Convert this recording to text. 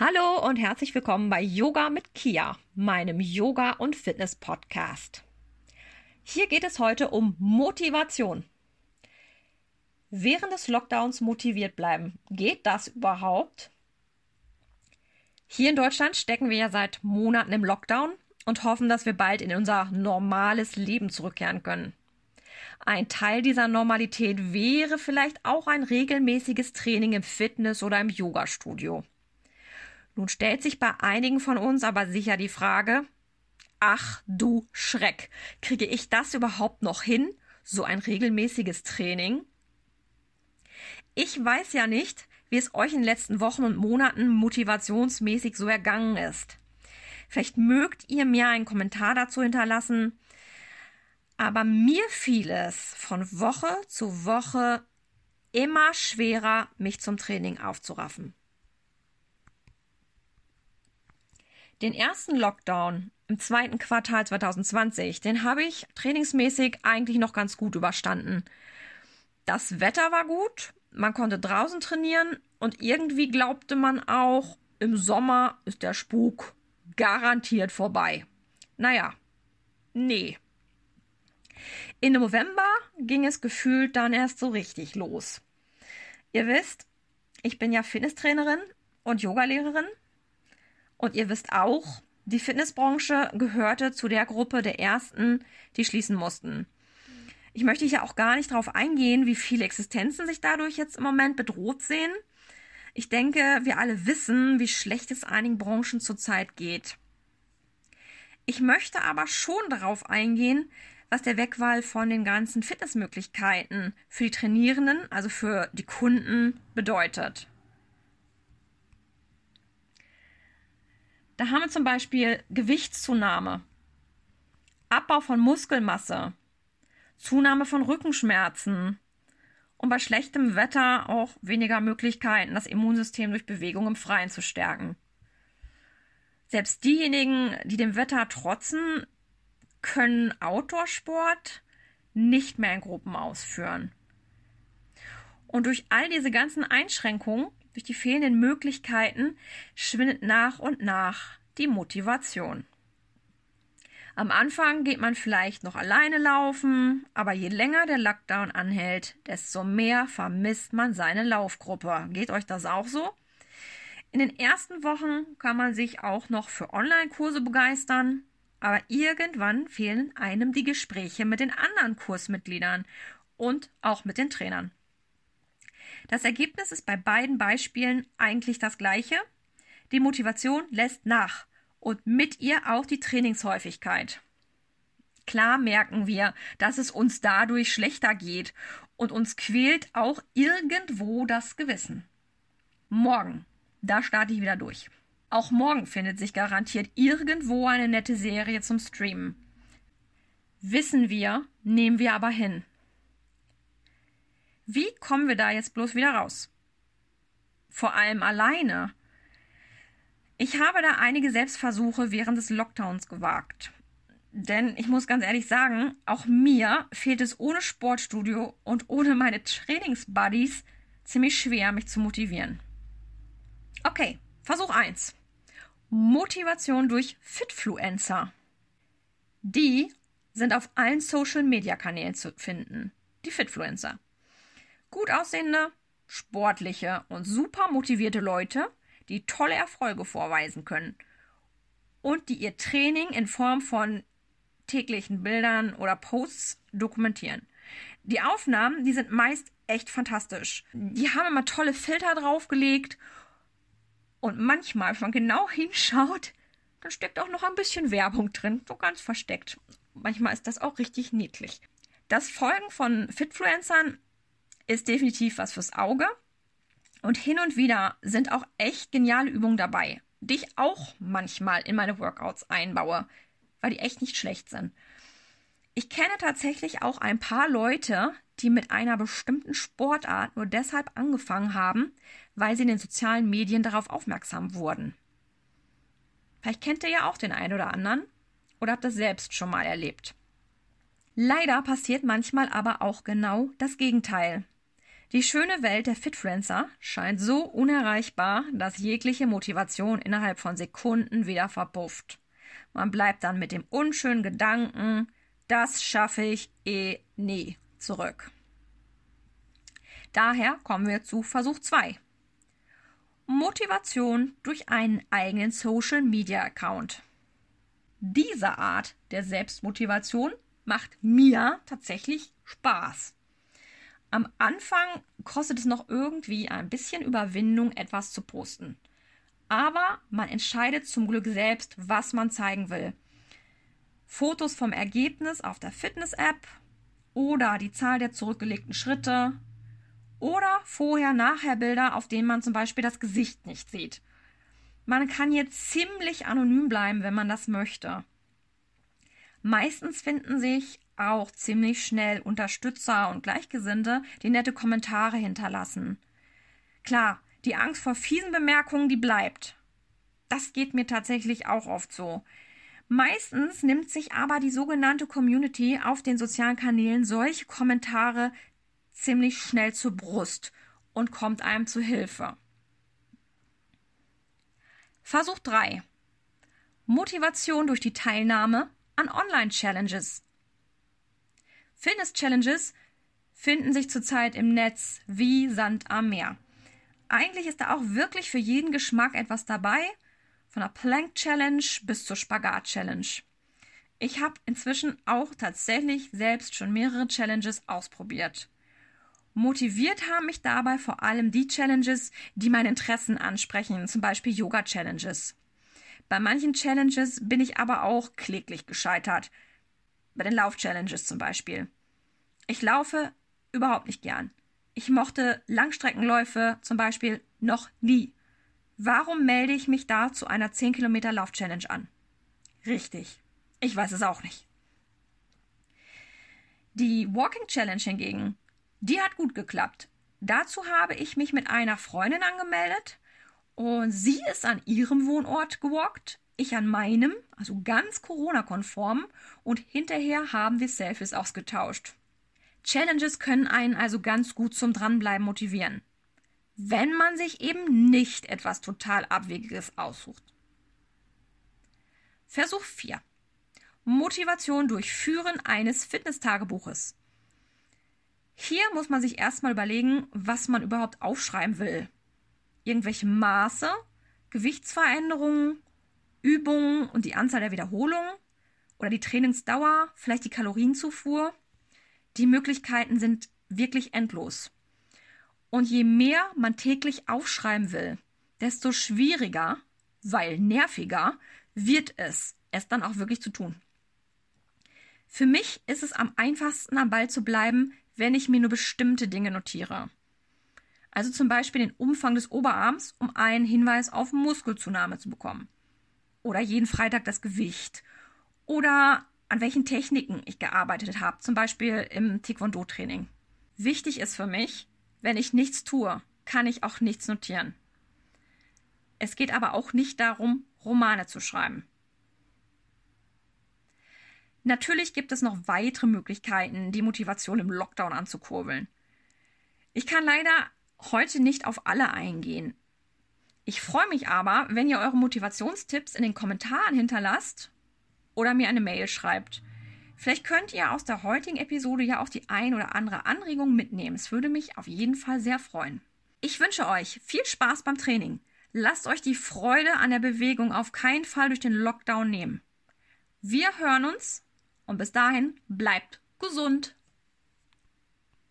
Hallo und herzlich willkommen bei Yoga mit Kia, meinem Yoga- und Fitness-Podcast. Hier geht es heute um Motivation. Während des Lockdowns motiviert bleiben, geht das überhaupt? Hier in Deutschland stecken wir ja seit Monaten im Lockdown und hoffen, dass wir bald in unser normales Leben zurückkehren können. Ein Teil dieser Normalität wäre vielleicht auch ein regelmäßiges Training im Fitness- oder im Yogastudio. Nun stellt sich bei einigen von uns aber sicher die Frage, ach du Schreck, kriege ich das überhaupt noch hin, so ein regelmäßiges Training? Ich weiß ja nicht, wie es euch in den letzten Wochen und Monaten motivationsmäßig so ergangen ist. Vielleicht mögt ihr mir einen Kommentar dazu hinterlassen, aber mir fiel es von Woche zu Woche immer schwerer, mich zum Training aufzuraffen. Den ersten Lockdown im zweiten Quartal 2020, den habe ich trainingsmäßig eigentlich noch ganz gut überstanden. Das Wetter war gut, man konnte draußen trainieren und irgendwie glaubte man auch, im Sommer ist der Spuk garantiert vorbei. Naja, nee. In November ging es gefühlt dann erst so richtig los. Ihr wisst, ich bin ja Fitnesstrainerin und Yogalehrerin und ihr wisst auch, die Fitnessbranche gehörte zu der Gruppe der ersten, die schließen mussten. Ich möchte hier auch gar nicht darauf eingehen, wie viele Existenzen sich dadurch jetzt im Moment bedroht sehen. Ich denke, wir alle wissen, wie schlecht es einigen Branchen zurzeit geht. Ich möchte aber schon darauf eingehen, was der Wegwahl von den ganzen Fitnessmöglichkeiten für die Trainierenden, also für die Kunden, bedeutet. Da haben wir zum Beispiel Gewichtszunahme, Abbau von Muskelmasse, Zunahme von Rückenschmerzen und bei schlechtem Wetter auch weniger Möglichkeiten, das Immunsystem durch Bewegung im Freien zu stärken. Selbst diejenigen, die dem Wetter trotzen, können Outdoor-Sport nicht mehr in Gruppen ausführen. Und durch all diese ganzen Einschränkungen durch die fehlenden Möglichkeiten schwindet nach und nach die Motivation. Am Anfang geht man vielleicht noch alleine laufen, aber je länger der Lockdown anhält, desto mehr vermisst man seine Laufgruppe. Geht euch das auch so? In den ersten Wochen kann man sich auch noch für Online-Kurse begeistern, aber irgendwann fehlen einem die Gespräche mit den anderen Kursmitgliedern und auch mit den Trainern. Das Ergebnis ist bei beiden Beispielen eigentlich das gleiche. Die Motivation lässt nach und mit ihr auch die Trainingshäufigkeit. Klar merken wir, dass es uns dadurch schlechter geht und uns quält auch irgendwo das Gewissen. Morgen, da starte ich wieder durch. Auch morgen findet sich garantiert irgendwo eine nette Serie zum Streamen. Wissen wir, nehmen wir aber hin. Wie kommen wir da jetzt bloß wieder raus? Vor allem alleine. Ich habe da einige Selbstversuche während des Lockdowns gewagt. Denn ich muss ganz ehrlich sagen, auch mir fehlt es ohne Sportstudio und ohne meine Trainingsbuddies ziemlich schwer, mich zu motivieren. Okay, Versuch 1. Motivation durch Fitfluencer. Die sind auf allen Social-Media-Kanälen zu finden. Die Fitfluencer gut aussehende, sportliche und super motivierte Leute, die tolle Erfolge vorweisen können und die ihr Training in Form von täglichen Bildern oder Posts dokumentieren. Die Aufnahmen, die sind meist echt fantastisch. Die haben immer tolle Filter draufgelegt und manchmal, wenn man genau hinschaut, dann steckt auch noch ein bisschen Werbung drin, so ganz versteckt. Manchmal ist das auch richtig niedlich. Das Folgen von Fitfluencern ist definitiv was fürs Auge. Und hin und wieder sind auch echt geniale Übungen dabei, die ich auch manchmal in meine Workouts einbaue, weil die echt nicht schlecht sind. Ich kenne tatsächlich auch ein paar Leute, die mit einer bestimmten Sportart nur deshalb angefangen haben, weil sie in den sozialen Medien darauf aufmerksam wurden. Vielleicht kennt ihr ja auch den einen oder anderen oder habt das selbst schon mal erlebt. Leider passiert manchmal aber auch genau das Gegenteil. Die schöne Welt der Fitfluencer scheint so unerreichbar, dass jegliche Motivation innerhalb von Sekunden wieder verpufft. Man bleibt dann mit dem unschönen Gedanken, das schaffe ich eh nie zurück. Daher kommen wir zu Versuch 2. Motivation durch einen eigenen Social Media Account. Diese Art der Selbstmotivation macht mir tatsächlich Spaß. Am Anfang kostet es noch irgendwie ein bisschen Überwindung, etwas zu posten. Aber man entscheidet zum Glück selbst, was man zeigen will. Fotos vom Ergebnis auf der Fitness-App oder die Zahl der zurückgelegten Schritte oder Vorher-Nachher-Bilder, auf denen man zum Beispiel das Gesicht nicht sieht. Man kann jetzt ziemlich anonym bleiben, wenn man das möchte. Meistens finden sich auch ziemlich schnell Unterstützer und Gleichgesinnte, die nette Kommentare hinterlassen. Klar, die Angst vor fiesen Bemerkungen, die bleibt. Das geht mir tatsächlich auch oft so. Meistens nimmt sich aber die sogenannte Community auf den sozialen Kanälen solche Kommentare ziemlich schnell zur Brust und kommt einem zu Hilfe. Versuch 3. Motivation durch die Teilnahme an Online-Challenges. Fitness-Challenges finden sich zurzeit im Netz wie Sand am Meer. Eigentlich ist da auch wirklich für jeden Geschmack etwas dabei, von der Plank Challenge bis zur Spagat Challenge. Ich habe inzwischen auch tatsächlich selbst schon mehrere Challenges ausprobiert. Motiviert haben mich dabei vor allem die Challenges, die meine Interessen ansprechen, zum Beispiel Yoga Challenges. Bei manchen Challenges bin ich aber auch kläglich gescheitert. Bei den Lauf-Challenges zum Beispiel. Ich laufe überhaupt nicht gern. Ich mochte Langstreckenläufe zum Beispiel noch nie. Warum melde ich mich da zu einer 10 Kilometer Lauf-Challenge an? Richtig. Ich weiß es auch nicht. Die Walking Challenge hingegen, die hat gut geklappt. Dazu habe ich mich mit einer Freundin angemeldet und sie ist an ihrem Wohnort gewalkt, ich an meinem, also ganz Corona-konform und hinterher haben wir Selfies ausgetauscht. Challenges können einen also ganz gut zum Dranbleiben motivieren. Wenn man sich eben nicht etwas total Abwegiges aussucht. Versuch 4. Motivation durch Führen eines Fitnesstagebuches. Hier muss man sich erstmal überlegen, was man überhaupt aufschreiben will. Irgendwelche Maße, Gewichtsveränderungen, Übungen und die Anzahl der Wiederholungen oder die Trainingsdauer, vielleicht die Kalorienzufuhr. Die Möglichkeiten sind wirklich endlos. Und je mehr man täglich aufschreiben will, desto schwieriger, weil nerviger, wird es, es dann auch wirklich zu tun. Für mich ist es am einfachsten am Ball zu bleiben, wenn ich mir nur bestimmte Dinge notiere. Also zum Beispiel den Umfang des Oberarms, um einen Hinweis auf Muskelzunahme zu bekommen. Oder jeden Freitag das Gewicht. Oder an welchen Techniken ich gearbeitet habe, zum Beispiel im Taekwondo-Training. Wichtig ist für mich, wenn ich nichts tue, kann ich auch nichts notieren. Es geht aber auch nicht darum, Romane zu schreiben. Natürlich gibt es noch weitere Möglichkeiten, die Motivation im Lockdown anzukurbeln. Ich kann leider heute nicht auf alle eingehen. Ich freue mich aber, wenn ihr eure Motivationstipps in den Kommentaren hinterlasst oder mir eine Mail schreibt. Vielleicht könnt ihr aus der heutigen Episode ja auch die ein oder andere Anregung mitnehmen. Es würde mich auf jeden Fall sehr freuen. Ich wünsche euch viel Spaß beim Training. Lasst euch die Freude an der Bewegung auf keinen Fall durch den Lockdown nehmen. Wir hören uns und bis dahin bleibt gesund.